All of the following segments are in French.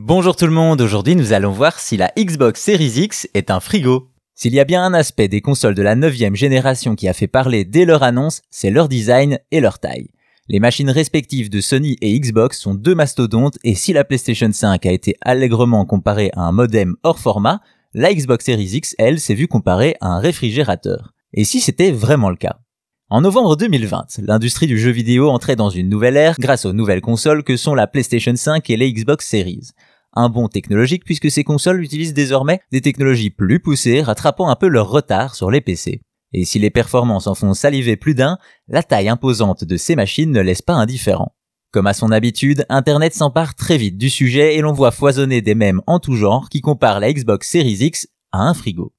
Bonjour tout le monde, aujourd'hui nous allons voir si la Xbox Series X est un frigo. S'il y a bien un aspect des consoles de la 9 génération qui a fait parler dès leur annonce, c'est leur design et leur taille. Les machines respectives de Sony et Xbox sont deux mastodontes et si la PlayStation 5 a été allègrement comparée à un modem hors format, la Xbox Series X, elle, s'est vue comparée à un réfrigérateur. Et si c'était vraiment le cas? En novembre 2020, l'industrie du jeu vidéo entrait dans une nouvelle ère grâce aux nouvelles consoles que sont la PlayStation 5 et les Xbox Series. Un bond technologique puisque ces consoles utilisent désormais des technologies plus poussées, rattrapant un peu leur retard sur les PC. Et si les performances en font saliver plus d'un, la taille imposante de ces machines ne laisse pas indifférent. Comme à son habitude, Internet s'empare très vite du sujet et l'on voit foisonner des mèmes en tout genre qui comparent la Xbox Series X à un frigo.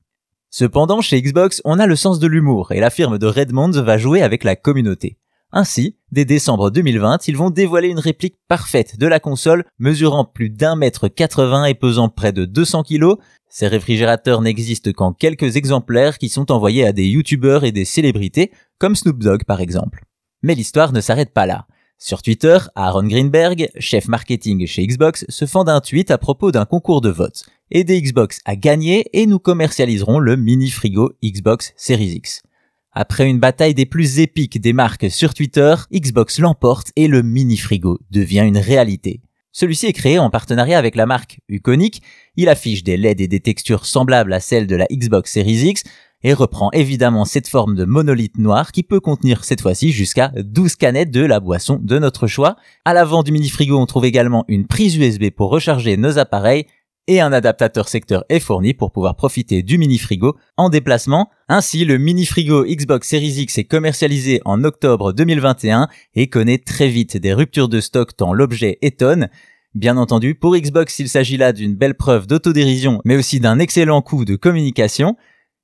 Cependant, chez Xbox, on a le sens de l'humour et la firme de Redmond va jouer avec la communauté. Ainsi, dès décembre 2020, ils vont dévoiler une réplique parfaite de la console mesurant plus d'un mètre 80 et pesant près de 200 kilos. Ces réfrigérateurs n'existent qu'en quelques exemplaires qui sont envoyés à des youtubeurs et des célébrités, comme Snoop Dogg par exemple. Mais l'histoire ne s'arrête pas là. Sur Twitter, Aaron Greenberg, chef marketing chez Xbox, se fend d'un tweet à propos d'un concours de vote. Aider Xbox à gagner et nous commercialiserons le mini frigo Xbox Series X. Après une bataille des plus épiques des marques sur Twitter, Xbox l'emporte et le mini frigo devient une réalité. Celui-ci est créé en partenariat avec la marque Uconic, il affiche des LED et des textures semblables à celles de la Xbox Series X, et reprend évidemment cette forme de monolithe noir qui peut contenir cette fois-ci jusqu'à 12 canettes de la boisson de notre choix. À l'avant du mini frigo, on trouve également une prise USB pour recharger nos appareils et un adaptateur secteur est fourni pour pouvoir profiter du mini frigo en déplacement. Ainsi, le mini frigo Xbox Series X est commercialisé en octobre 2021 et connaît très vite des ruptures de stock tant l'objet étonne. Bien entendu, pour Xbox, il s'agit là d'une belle preuve d'autodérision, mais aussi d'un excellent coup de communication.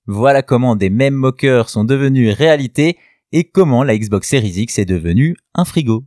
Voilà comment des mêmes moqueurs sont devenus réalité et comment la Xbox Series X est devenue un frigo.